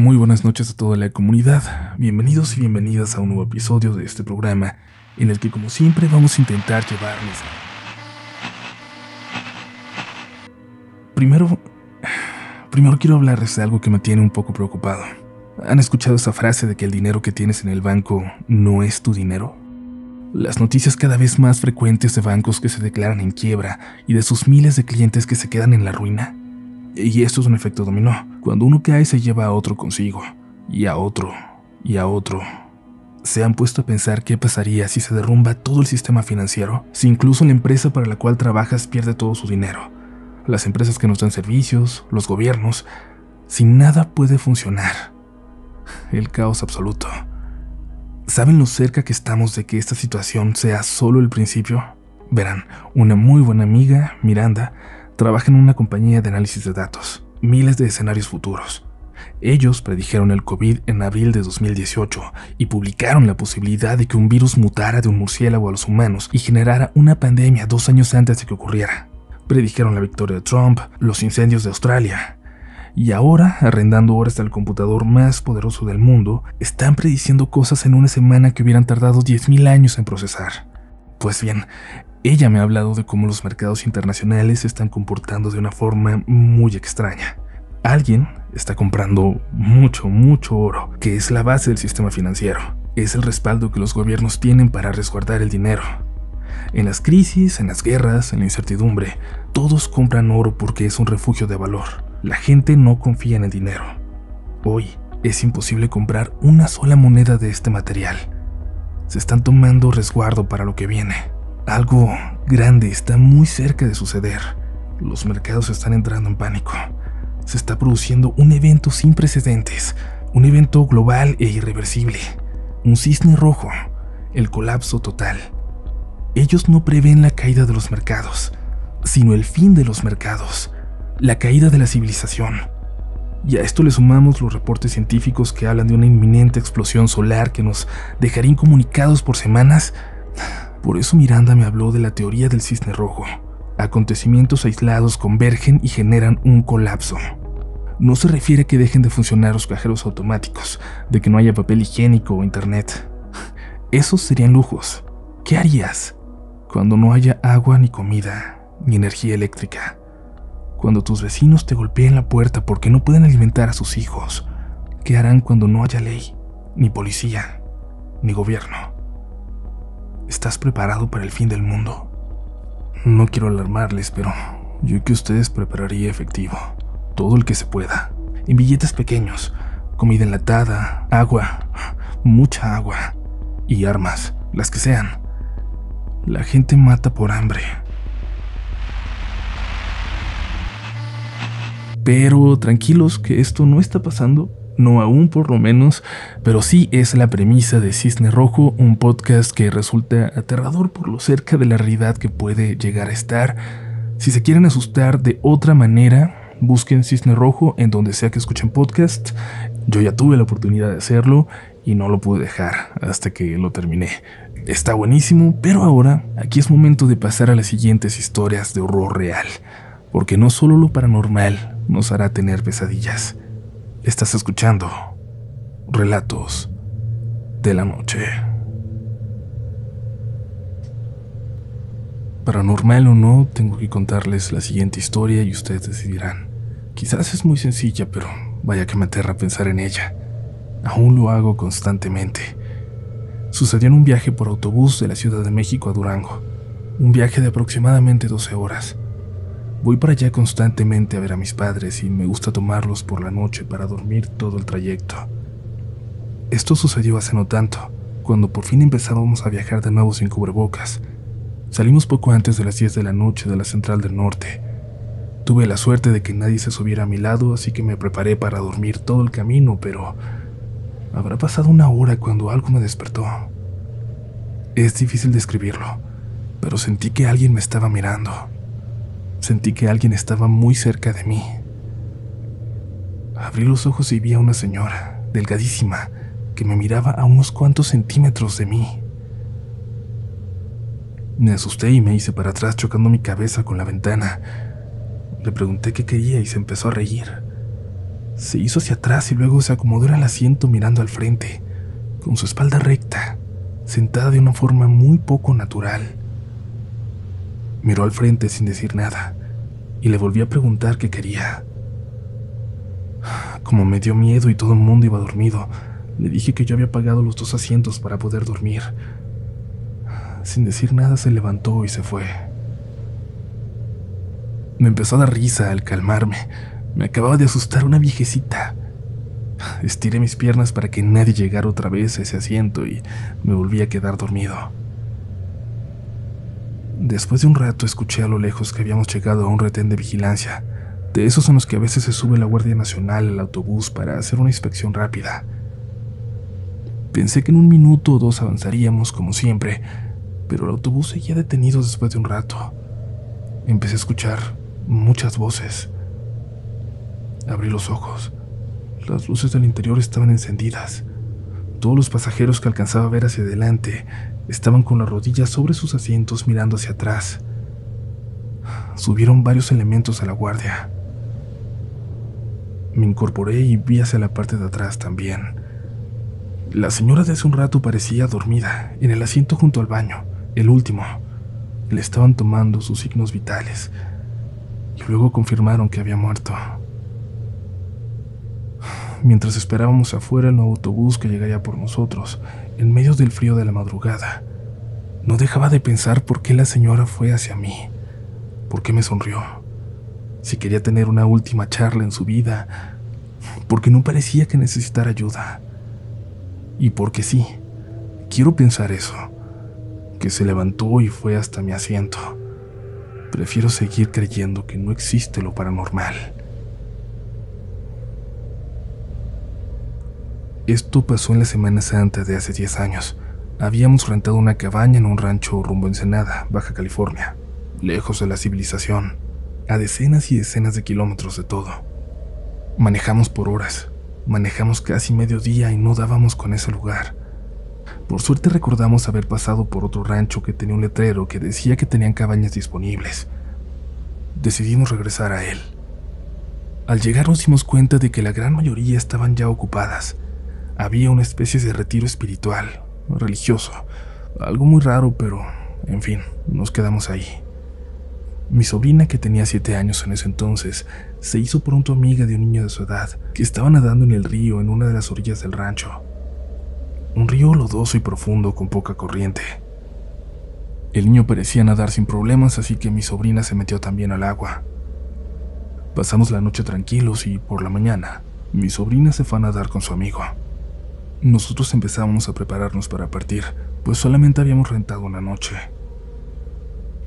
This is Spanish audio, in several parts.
Muy buenas noches a toda la comunidad. Bienvenidos y bienvenidas a un nuevo episodio de este programa en el que como siempre vamos a intentar llevarles... Primero... Primero quiero hablarles de algo que me tiene un poco preocupado. ¿Han escuchado esa frase de que el dinero que tienes en el banco no es tu dinero? Las noticias cada vez más frecuentes de bancos que se declaran en quiebra y de sus miles de clientes que se quedan en la ruina y esto es un efecto dominó. Cuando uno cae se lleva a otro consigo, y a otro, y a otro. ¿Se han puesto a pensar qué pasaría si se derrumba todo el sistema financiero? Si incluso la empresa para la cual trabajas pierde todo su dinero. Las empresas que nos dan servicios, los gobiernos. Si nada puede funcionar. El caos absoluto. ¿Saben lo cerca que estamos de que esta situación sea solo el principio? Verán, una muy buena amiga, Miranda, trabaja en una compañía de análisis de datos, miles de escenarios futuros. Ellos predijeron el COVID en abril de 2018 y publicaron la posibilidad de que un virus mutara de un murciélago a los humanos y generara una pandemia dos años antes de que ocurriera. Predijeron la victoria de Trump, los incendios de Australia. Y ahora, arrendando horas del computador más poderoso del mundo, están prediciendo cosas en una semana que hubieran tardado 10.000 años en procesar. Pues bien, ella me ha hablado de cómo los mercados internacionales se están comportando de una forma muy extraña. Alguien está comprando mucho, mucho oro, que es la base del sistema financiero. Es el respaldo que los gobiernos tienen para resguardar el dinero. En las crisis, en las guerras, en la incertidumbre, todos compran oro porque es un refugio de valor. La gente no confía en el dinero. Hoy es imposible comprar una sola moneda de este material. Se están tomando resguardo para lo que viene. Algo grande está muy cerca de suceder. Los mercados están entrando en pánico. Se está produciendo un evento sin precedentes, un evento global e irreversible. Un cisne rojo, el colapso total. Ellos no prevén la caída de los mercados, sino el fin de los mercados, la caída de la civilización. Y a esto le sumamos los reportes científicos que hablan de una inminente explosión solar que nos dejaría incomunicados por semanas por eso Miranda me habló de la teoría del cisne rojo. Acontecimientos aislados convergen y generan un colapso. No se refiere a que dejen de funcionar los cajeros automáticos, de que no haya papel higiénico o internet. Esos serían lujos. ¿Qué harías cuando no haya agua ni comida, ni energía eléctrica? Cuando tus vecinos te golpeen la puerta porque no pueden alimentar a sus hijos. ¿Qué harán cuando no haya ley, ni policía, ni gobierno? ¿Estás preparado para el fin del mundo? No quiero alarmarles, pero yo que ustedes prepararía efectivo, todo el que se pueda, en billetes pequeños, comida enlatada, agua, mucha agua y armas, las que sean. La gente mata por hambre. Pero tranquilos que esto no está pasando no aún por lo menos, pero sí es la premisa de Cisne Rojo, un podcast que resulta aterrador por lo cerca de la realidad que puede llegar a estar. Si se quieren asustar de otra manera, busquen Cisne Rojo en donde sea que escuchen podcast. Yo ya tuve la oportunidad de hacerlo y no lo pude dejar hasta que lo terminé. Está buenísimo, pero ahora aquí es momento de pasar a las siguientes historias de horror real, porque no solo lo paranormal nos hará tener pesadillas. Estás escuchando Relatos de la Noche. Paranormal o no, tengo que contarles la siguiente historia y ustedes decidirán. Quizás es muy sencilla, pero vaya que me aterra pensar en ella. Aún lo hago constantemente. Sucedió en un viaje por autobús de la Ciudad de México a Durango, un viaje de aproximadamente 12 horas. Voy para allá constantemente a ver a mis padres y me gusta tomarlos por la noche para dormir todo el trayecto. Esto sucedió hace no tanto, cuando por fin empezábamos a viajar de nuevo sin cubrebocas. Salimos poco antes de las 10 de la noche de la Central del Norte. Tuve la suerte de que nadie se subiera a mi lado, así que me preparé para dormir todo el camino, pero habrá pasado una hora cuando algo me despertó. Es difícil describirlo, pero sentí que alguien me estaba mirando. Sentí que alguien estaba muy cerca de mí. Abrí los ojos y vi a una señora, delgadísima, que me miraba a unos cuantos centímetros de mí. Me asusté y me hice para atrás chocando mi cabeza con la ventana. Le pregunté qué quería y se empezó a reír. Se hizo hacia atrás y luego se acomodó en el asiento mirando al frente, con su espalda recta, sentada de una forma muy poco natural. Miró al frente sin decir nada y le volví a preguntar qué quería. Como me dio miedo y todo el mundo iba dormido, le dije que yo había pagado los dos asientos para poder dormir. Sin decir nada se levantó y se fue. Me empezó a dar risa al calmarme. Me acababa de asustar una viejecita. Estiré mis piernas para que nadie llegara otra vez a ese asiento y me volví a quedar dormido. Después de un rato escuché a lo lejos que habíamos llegado a un retén de vigilancia, de esos en los que a veces se sube la Guardia Nacional al autobús para hacer una inspección rápida. Pensé que en un minuto o dos avanzaríamos como siempre, pero el autobús seguía detenido después de un rato. Empecé a escuchar muchas voces. Abrí los ojos. Las luces del interior estaban encendidas. Todos los pasajeros que alcanzaba a ver hacia adelante estaban con las rodillas sobre sus asientos mirando hacia atrás. Subieron varios elementos a la guardia. Me incorporé y vi hacia la parte de atrás también. La señora de hace un rato parecía dormida, en el asiento junto al baño, el último. Le estaban tomando sus signos vitales y luego confirmaron que había muerto. Mientras esperábamos afuera el autobús que llegaría por nosotros, en medio del frío de la madrugada, no dejaba de pensar por qué la señora fue hacia mí, por qué me sonrió, si quería tener una última charla en su vida, porque no parecía que necesitara ayuda. Y porque sí, quiero pensar eso, que se levantó y fue hasta mi asiento. Prefiero seguir creyendo que no existe lo paranormal. Esto pasó en la Semana Santa de hace 10 años. Habíamos rentado una cabaña en un rancho rumbo Ensenada, Baja California, lejos de la civilización, a decenas y decenas de kilómetros de todo. Manejamos por horas, manejamos casi medio día y no dábamos con ese lugar. Por suerte recordamos haber pasado por otro rancho que tenía un letrero que decía que tenían cabañas disponibles. Decidimos regresar a él. Al llegar nos dimos cuenta de que la gran mayoría estaban ya ocupadas había una especie de retiro espiritual, religioso, algo muy raro, pero, en fin, nos quedamos ahí. Mi sobrina, que tenía siete años en ese entonces, se hizo pronto amiga de un niño de su edad que estaba nadando en el río en una de las orillas del rancho. Un río lodoso y profundo con poca corriente. El niño parecía nadar sin problemas, así que mi sobrina se metió también al agua. Pasamos la noche tranquilos y por la mañana, mi sobrina se fue a nadar con su amigo. Nosotros empezábamos a prepararnos para partir, pues solamente habíamos rentado una noche.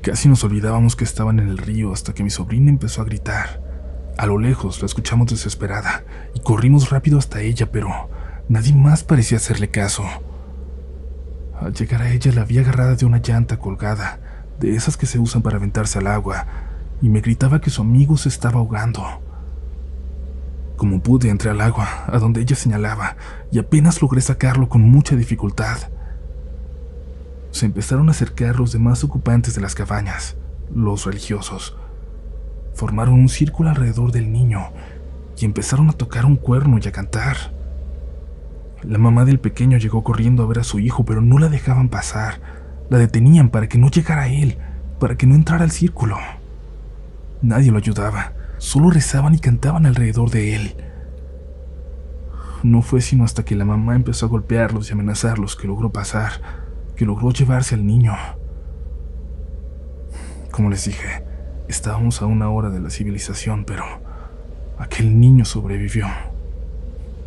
Casi nos olvidábamos que estaban en el río hasta que mi sobrina empezó a gritar. A lo lejos la escuchamos desesperada y corrimos rápido hasta ella, pero nadie más parecía hacerle caso. Al llegar a ella la vi agarrada de una llanta colgada, de esas que se usan para aventarse al agua, y me gritaba que su amigo se estaba ahogando. Como pude, entré al agua, a donde ella señalaba, y apenas logré sacarlo con mucha dificultad. Se empezaron a acercar los demás ocupantes de las cabañas, los religiosos. Formaron un círculo alrededor del niño y empezaron a tocar un cuerno y a cantar. La mamá del pequeño llegó corriendo a ver a su hijo, pero no la dejaban pasar. La detenían para que no llegara a él, para que no entrara al círculo. Nadie lo ayudaba. Solo rezaban y cantaban alrededor de él. No fue sino hasta que la mamá empezó a golpearlos y amenazarlos que logró pasar, que logró llevarse al niño. Como les dije, estábamos a una hora de la civilización, pero aquel niño sobrevivió.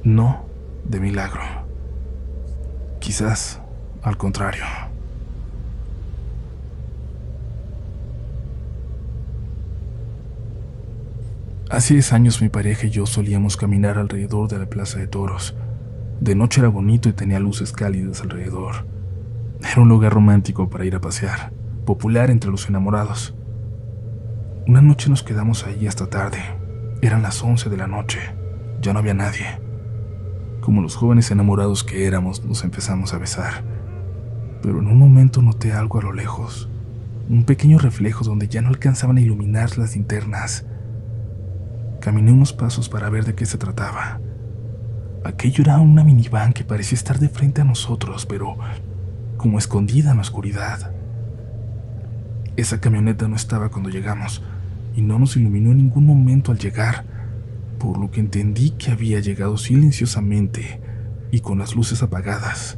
No de milagro. Quizás al contrario. Hace 10 años mi pareja y yo solíamos caminar alrededor de la plaza de toros. De noche era bonito y tenía luces cálidas alrededor. Era un lugar romántico para ir a pasear, popular entre los enamorados. Una noche nos quedamos ahí hasta tarde. Eran las 11 de la noche. Ya no había nadie. Como los jóvenes enamorados que éramos, nos empezamos a besar. Pero en un momento noté algo a lo lejos. Un pequeño reflejo donde ya no alcanzaban a iluminar las linternas Caminé unos pasos para ver de qué se trataba. Aquello era una minivan que parecía estar de frente a nosotros, pero como escondida en la oscuridad. Esa camioneta no estaba cuando llegamos y no nos iluminó en ningún momento al llegar, por lo que entendí que había llegado silenciosamente y con las luces apagadas.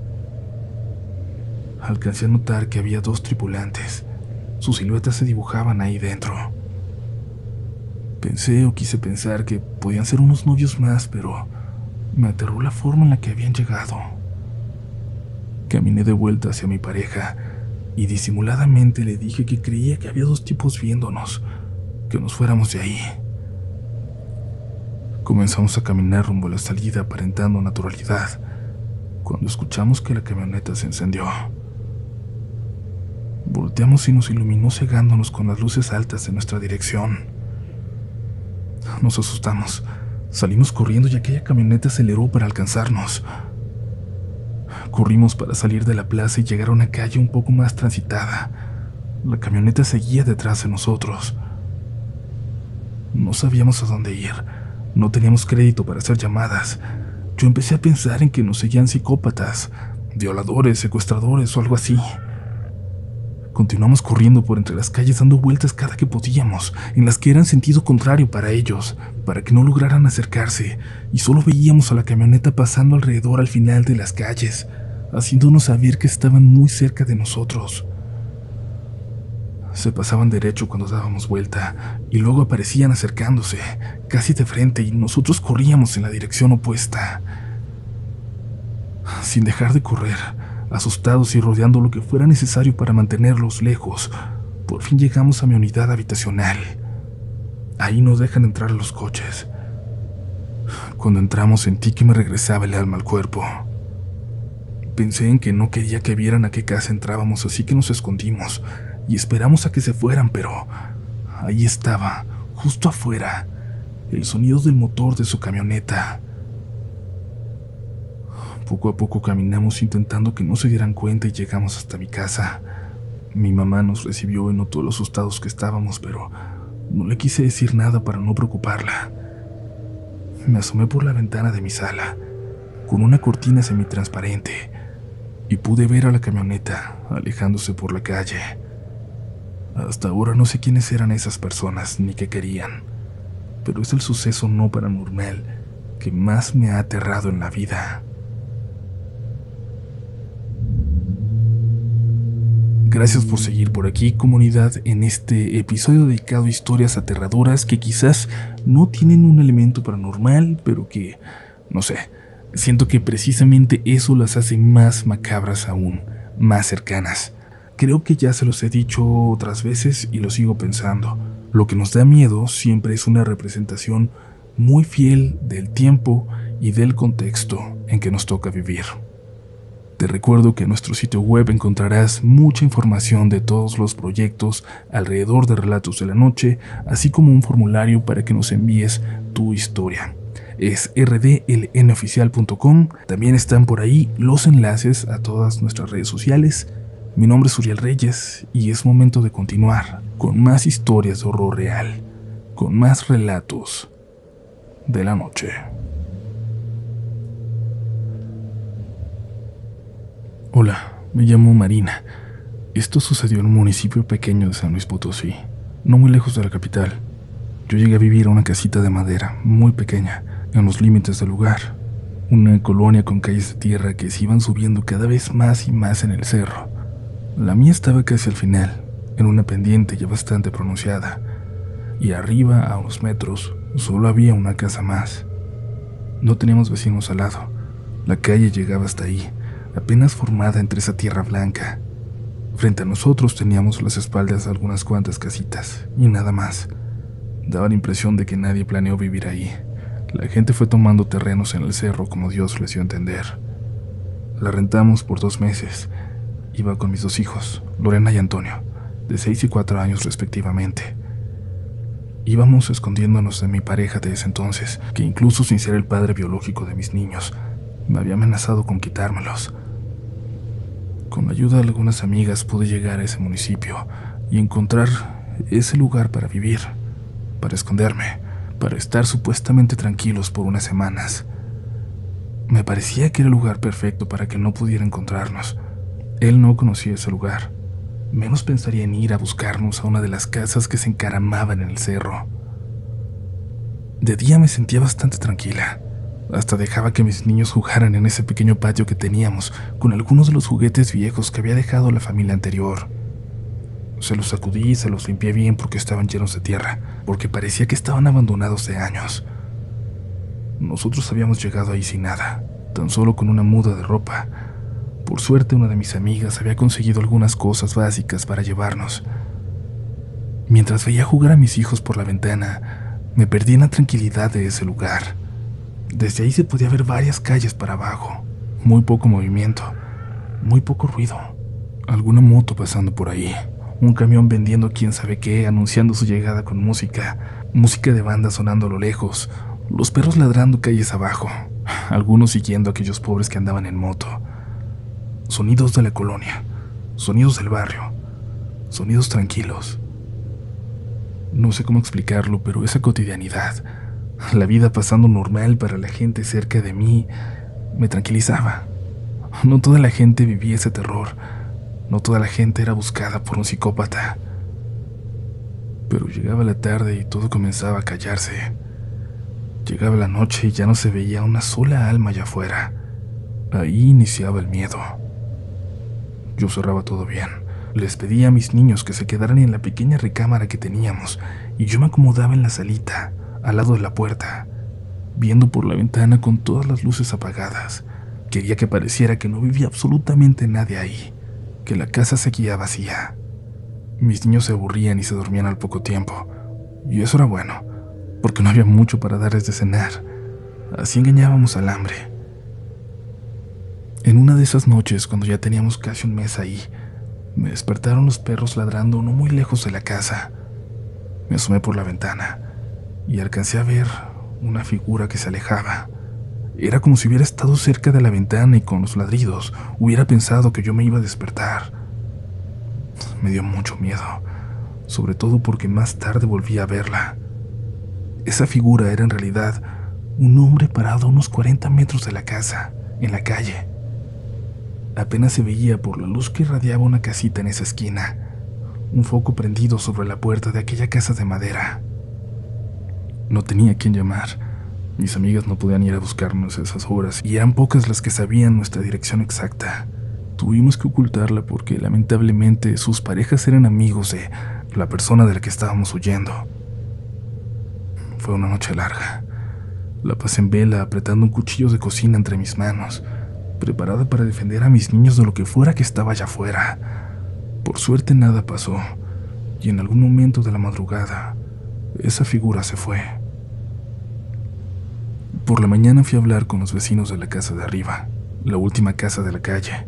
Alcancé a notar que había dos tripulantes. Sus siluetas se dibujaban ahí dentro. Pensé o quise pensar que podían ser unos novios más, pero me aterró la forma en la que habían llegado. Caminé de vuelta hacia mi pareja y disimuladamente le dije que creía que había dos tipos viéndonos, que nos fuéramos de ahí. Comenzamos a caminar rumbo a la salida aparentando naturalidad, cuando escuchamos que la camioneta se encendió. Volteamos y nos iluminó cegándonos con las luces altas en nuestra dirección. Nos asustamos, salimos corriendo y aquella camioneta aceleró para alcanzarnos. Corrimos para salir de la plaza y llegar a una calle un poco más transitada. La camioneta seguía detrás de nosotros. No sabíamos a dónde ir. No teníamos crédito para hacer llamadas. Yo empecé a pensar en que nos seguían psicópatas, violadores, secuestradores o algo así. Continuamos corriendo por entre las calles dando vueltas cada que podíamos, en las que eran sentido contrario para ellos, para que no lograran acercarse, y solo veíamos a la camioneta pasando alrededor al final de las calles, haciéndonos saber que estaban muy cerca de nosotros. Se pasaban derecho cuando dábamos vuelta y luego aparecían acercándose, casi de frente, y nosotros corríamos en la dirección opuesta. Sin dejar de correr, asustados y rodeando lo que fuera necesario para mantenerlos lejos, por fin llegamos a mi unidad habitacional. Ahí nos dejan entrar los coches. Cuando entramos sentí que me regresaba el alma al cuerpo. Pensé en que no quería que vieran a qué casa entrábamos, así que nos escondimos y esperamos a que se fueran, pero ahí estaba, justo afuera, el sonido del motor de su camioneta. Poco a poco caminamos intentando que no se dieran cuenta y llegamos hasta mi casa. Mi mamá nos recibió y notó los asustados que estábamos, pero no le quise decir nada para no preocuparla. Me asomé por la ventana de mi sala, con una cortina semitransparente, y pude ver a la camioneta alejándose por la calle. Hasta ahora no sé quiénes eran esas personas ni qué querían, pero es el suceso no paranormal que más me ha aterrado en la vida. Gracias por seguir por aquí, comunidad, en este episodio dedicado a historias aterradoras que quizás no tienen un elemento paranormal, pero que, no sé, siento que precisamente eso las hace más macabras aún, más cercanas. Creo que ya se los he dicho otras veces y lo sigo pensando. Lo que nos da miedo siempre es una representación muy fiel del tiempo y del contexto en que nos toca vivir. Te recuerdo que en nuestro sitio web encontrarás mucha información de todos los proyectos alrededor de Relatos de la Noche, así como un formulario para que nos envíes tu historia. Es rdlnoficial.com. También están por ahí los enlaces a todas nuestras redes sociales. Mi nombre es Uriel Reyes y es momento de continuar con más historias de horror real, con más relatos de la noche. Hola, me llamo Marina. Esto sucedió en un municipio pequeño de San Luis Potosí, no muy lejos de la capital. Yo llegué a vivir a una casita de madera, muy pequeña, en los límites del lugar. Una colonia con calles de tierra que se iban subiendo cada vez más y más en el cerro. La mía estaba casi al final, en una pendiente ya bastante pronunciada, y arriba, a unos metros, solo había una casa más. No teníamos vecinos al lado. La calle llegaba hasta ahí, apenas formada entre esa tierra blanca. Frente a nosotros teníamos las espaldas de algunas cuantas casitas, y nada más. Daba la impresión de que nadie planeó vivir ahí. La gente fue tomando terrenos en el cerro como Dios les dio entender. La rentamos por dos meses. Iba con mis dos hijos, Lorena y Antonio, de seis y cuatro años respectivamente. Íbamos escondiéndonos de mi pareja de ese entonces, que incluso sin ser el padre biológico de mis niños, me había amenazado con quitármelos. Con la ayuda de algunas amigas pude llegar a ese municipio y encontrar ese lugar para vivir, para esconderme, para estar supuestamente tranquilos por unas semanas. Me parecía que era el lugar perfecto para que no pudiera encontrarnos. Él no conocía ese lugar. Menos pensaría en ir a buscarnos a una de las casas que se encaramaban en el cerro. De día me sentía bastante tranquila. Hasta dejaba que mis niños jugaran en ese pequeño patio que teníamos con algunos de los juguetes viejos que había dejado la familia anterior. Se los sacudí y se los limpié bien porque estaban llenos de tierra, porque parecía que estaban abandonados de años. Nosotros habíamos llegado ahí sin nada, tan solo con una muda de ropa. Por suerte una de mis amigas había conseguido algunas cosas básicas para llevarnos. Mientras veía jugar a mis hijos por la ventana, me perdí en la tranquilidad de ese lugar. Desde ahí se podía ver varias calles para abajo, muy poco movimiento, muy poco ruido, alguna moto pasando por ahí. Un camión vendiendo quién sabe qué, anunciando su llegada con música, música de banda sonando a lo lejos, los perros ladrando calles abajo, algunos siguiendo a aquellos pobres que andaban en moto. Sonidos de la colonia, sonidos del barrio, sonidos tranquilos. No sé cómo explicarlo, pero esa cotidianidad, la vida pasando normal para la gente cerca de mí, me tranquilizaba. No toda la gente vivía ese terror no toda la gente era buscada por un psicópata. Pero llegaba la tarde y todo comenzaba a callarse. Llegaba la noche y ya no se veía una sola alma allá afuera. Ahí iniciaba el miedo. Yo cerraba todo bien. Les pedía a mis niños que se quedaran en la pequeña recámara que teníamos y yo me acomodaba en la salita, al lado de la puerta, viendo por la ventana con todas las luces apagadas. Quería que pareciera que no vivía absolutamente nadie ahí que la casa seguía vacía. Mis niños se aburrían y se dormían al poco tiempo, y eso era bueno, porque no había mucho para darles de cenar. Así engañábamos al hambre. En una de esas noches, cuando ya teníamos casi un mes ahí, me despertaron los perros ladrando no muy lejos de la casa. Me asomé por la ventana y alcancé a ver una figura que se alejaba. Era como si hubiera estado cerca de la ventana y con los ladridos hubiera pensado que yo me iba a despertar. Me dio mucho miedo, sobre todo porque más tarde volví a verla. Esa figura era en realidad un hombre parado a unos 40 metros de la casa, en la calle. Apenas se veía por la luz que irradiaba una casita en esa esquina, un foco prendido sobre la puerta de aquella casa de madera. No tenía quien llamar mis amigas no podían ir a buscarnos esas horas y eran pocas las que sabían nuestra dirección exacta. Tuvimos que ocultarla porque lamentablemente sus parejas eran amigos de la persona de la que estábamos huyendo. Fue una noche larga. La pasé en vela apretando un cuchillo de cocina entre mis manos, preparada para defender a mis niños de lo que fuera que estaba allá afuera. Por suerte nada pasó, y en algún momento de la madrugada, esa figura se fue. Por la mañana fui a hablar con los vecinos de la casa de arriba, la última casa de la calle.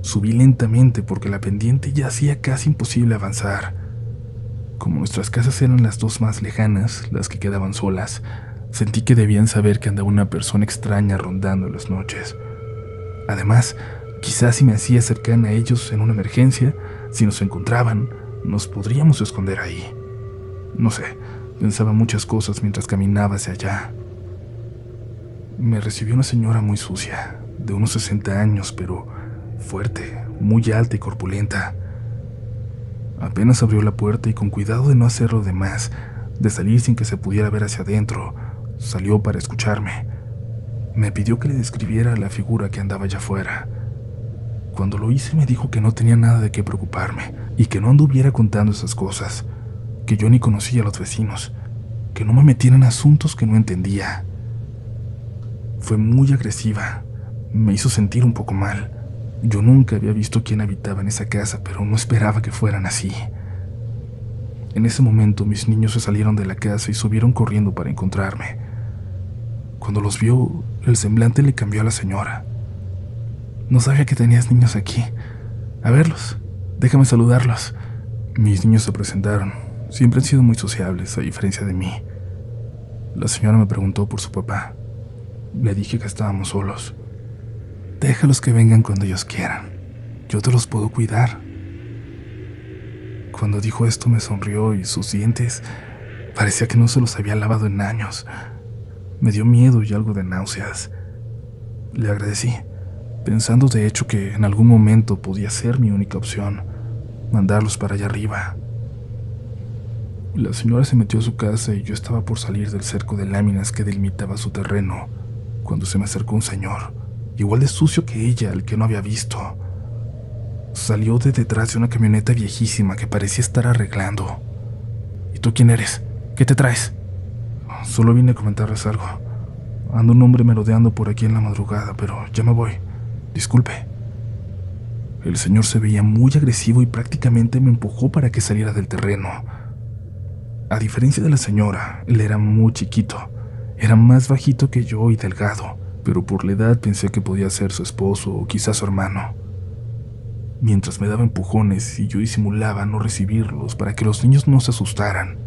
Subí lentamente porque la pendiente ya hacía casi imposible avanzar. Como nuestras casas eran las dos más lejanas, las que quedaban solas, sentí que debían saber que andaba una persona extraña rondando las noches. Además, quizás si me hacía cercana a ellos en una emergencia, si nos encontraban, nos podríamos esconder ahí. No sé, pensaba muchas cosas mientras caminaba hacia allá me recibió una señora muy sucia, de unos 60 años, pero fuerte, muy alta y corpulenta. Apenas abrió la puerta y con cuidado de no hacerlo de más, de salir sin que se pudiera ver hacia adentro, salió para escucharme. Me pidió que le describiera la figura que andaba allá afuera. Cuando lo hice me dijo que no tenía nada de qué preocuparme y que no anduviera contando esas cosas, que yo ni conocía a los vecinos, que no me metiera en asuntos que no entendía. Fue muy agresiva. Me hizo sentir un poco mal. Yo nunca había visto quién habitaba en esa casa, pero no esperaba que fueran así. En ese momento mis niños se salieron de la casa y subieron corriendo para encontrarme. Cuando los vio, el semblante le cambió a la señora. No sabía que tenías niños aquí. A verlos, déjame saludarlos. Mis niños se presentaron. Siempre han sido muy sociables, a diferencia de mí. La señora me preguntó por su papá. Le dije que estábamos solos. Déjalos que vengan cuando ellos quieran. Yo te los puedo cuidar. Cuando dijo esto me sonrió y sus dientes Parecía que no se los había lavado en años. Me dio miedo y algo de náuseas. Le agradecí, pensando de hecho que en algún momento podía ser mi única opción, mandarlos para allá arriba. La señora se metió a su casa y yo estaba por salir del cerco de láminas que delimitaba su terreno, cuando se me acercó un señor, igual de sucio que ella, al que no había visto. Salió de detrás de una camioneta viejísima que parecía estar arreglando. ¿Y tú quién eres? ¿Qué te traes? Solo vine a comentarles algo. Ando un hombre merodeando por aquí en la madrugada, pero ya me voy. Disculpe. El señor se veía muy agresivo y prácticamente me empujó para que saliera del terreno. A diferencia de la señora, él era muy chiquito. Era más bajito que yo y delgado, pero por la edad pensé que podía ser su esposo o quizás su hermano. Mientras me daba empujones y yo disimulaba no recibirlos para que los niños no se asustaran,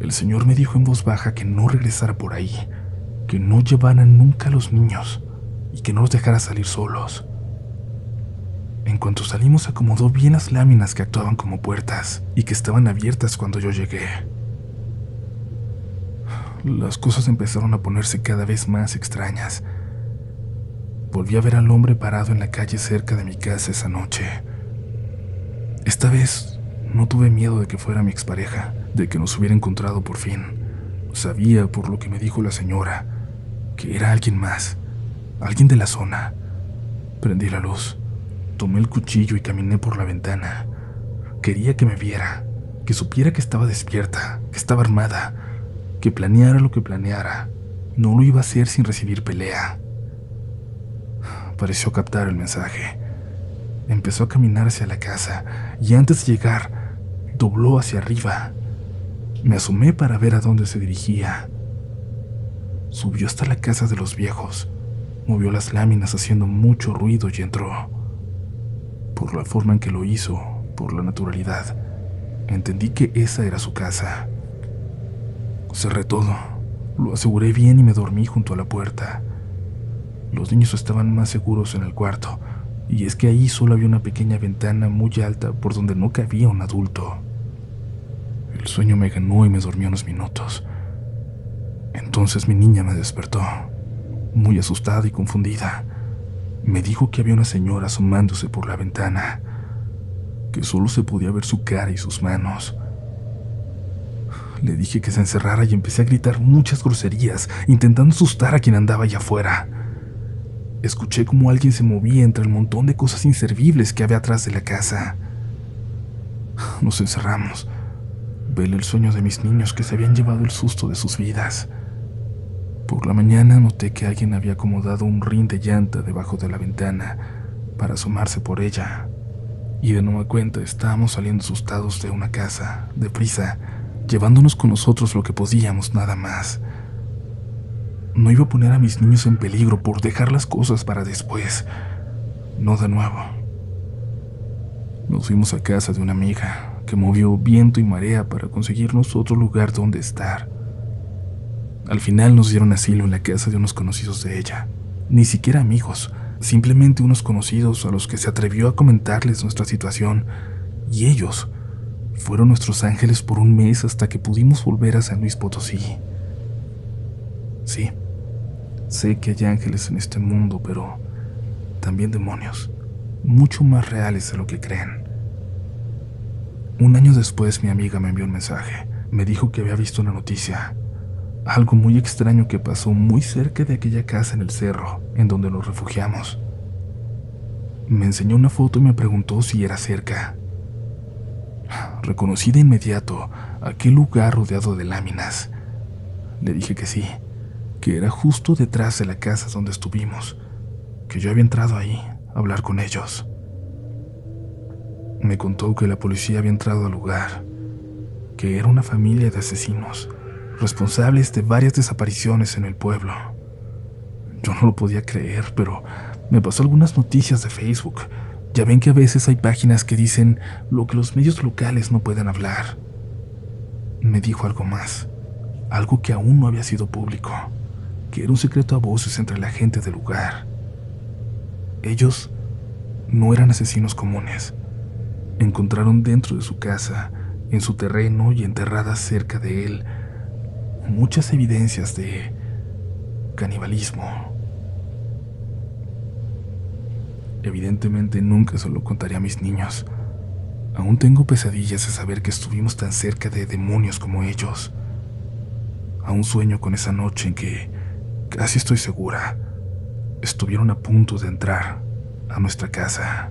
el señor me dijo en voz baja que no regresara por ahí, que no llevara nunca a los niños y que no los dejara salir solos. En cuanto salimos acomodó bien las láminas que actuaban como puertas y que estaban abiertas cuando yo llegué. Las cosas empezaron a ponerse cada vez más extrañas. Volví a ver al hombre parado en la calle cerca de mi casa esa noche. Esta vez no tuve miedo de que fuera mi expareja, de que nos hubiera encontrado por fin. Sabía, por lo que me dijo la señora, que era alguien más, alguien de la zona. Prendí la luz, tomé el cuchillo y caminé por la ventana. Quería que me viera, que supiera que estaba despierta, que estaba armada, que planeara lo que planeara, no lo iba a hacer sin recibir pelea. Pareció captar el mensaje. Empezó a caminar hacia la casa y antes de llegar, dobló hacia arriba. Me asomé para ver a dónde se dirigía. Subió hasta la casa de los viejos, movió las láminas haciendo mucho ruido y entró. Por la forma en que lo hizo, por la naturalidad, entendí que esa era su casa. Cerré todo, lo aseguré bien y me dormí junto a la puerta. Los niños estaban más seguros en el cuarto, y es que ahí solo había una pequeña ventana muy alta por donde no cabía un adulto. El sueño me ganó y me dormí unos minutos. Entonces mi niña me despertó, muy asustada y confundida. Me dijo que había una señora asomándose por la ventana, que solo se podía ver su cara y sus manos. Le dije que se encerrara y empecé a gritar muchas groserías, intentando asustar a quien andaba allá afuera. Escuché como alguien se movía entre el montón de cosas inservibles que había atrás de la casa. Nos encerramos. Vele el sueño de mis niños que se habían llevado el susto de sus vidas. Por la mañana noté que alguien había acomodado un rin de llanta debajo de la ventana para asomarse por ella. Y de nueva cuenta estábamos saliendo asustados de una casa, deprisa, llevándonos con nosotros lo que podíamos nada más. No iba a poner a mis niños en peligro por dejar las cosas para después. No de nuevo. Nos fuimos a casa de una amiga que movió viento y marea para conseguirnos otro lugar donde estar. Al final nos dieron asilo en la casa de unos conocidos de ella. Ni siquiera amigos, simplemente unos conocidos a los que se atrevió a comentarles nuestra situación y ellos fueron nuestros ángeles por un mes hasta que pudimos volver a San Luis Potosí. Sí, sé que hay ángeles en este mundo, pero también demonios, mucho más reales de lo que creen. Un año después mi amiga me envió un mensaje. Me dijo que había visto una noticia, algo muy extraño que pasó muy cerca de aquella casa en el cerro, en donde nos refugiamos. Me enseñó una foto y me preguntó si era cerca. Reconocí de inmediato aquel lugar rodeado de láminas. Le dije que sí, que era justo detrás de la casa donde estuvimos, que yo había entrado ahí a hablar con ellos. Me contó que la policía había entrado al lugar, que era una familia de asesinos, responsables de varias desapariciones en el pueblo. Yo no lo podía creer, pero me pasó algunas noticias de Facebook ya ven que a veces hay páginas que dicen lo que los medios locales no pueden hablar. Me dijo algo más, algo que aún no había sido público, que era un secreto a voces entre la gente del lugar. Ellos no eran asesinos comunes. Encontraron dentro de su casa, en su terreno y enterrada cerca de él, muchas evidencias de canibalismo. Evidentemente nunca se lo contaré a mis niños. Aún tengo pesadillas de saber que estuvimos tan cerca de demonios como ellos. Aún sueño con esa noche en que, casi estoy segura, estuvieron a punto de entrar a nuestra casa.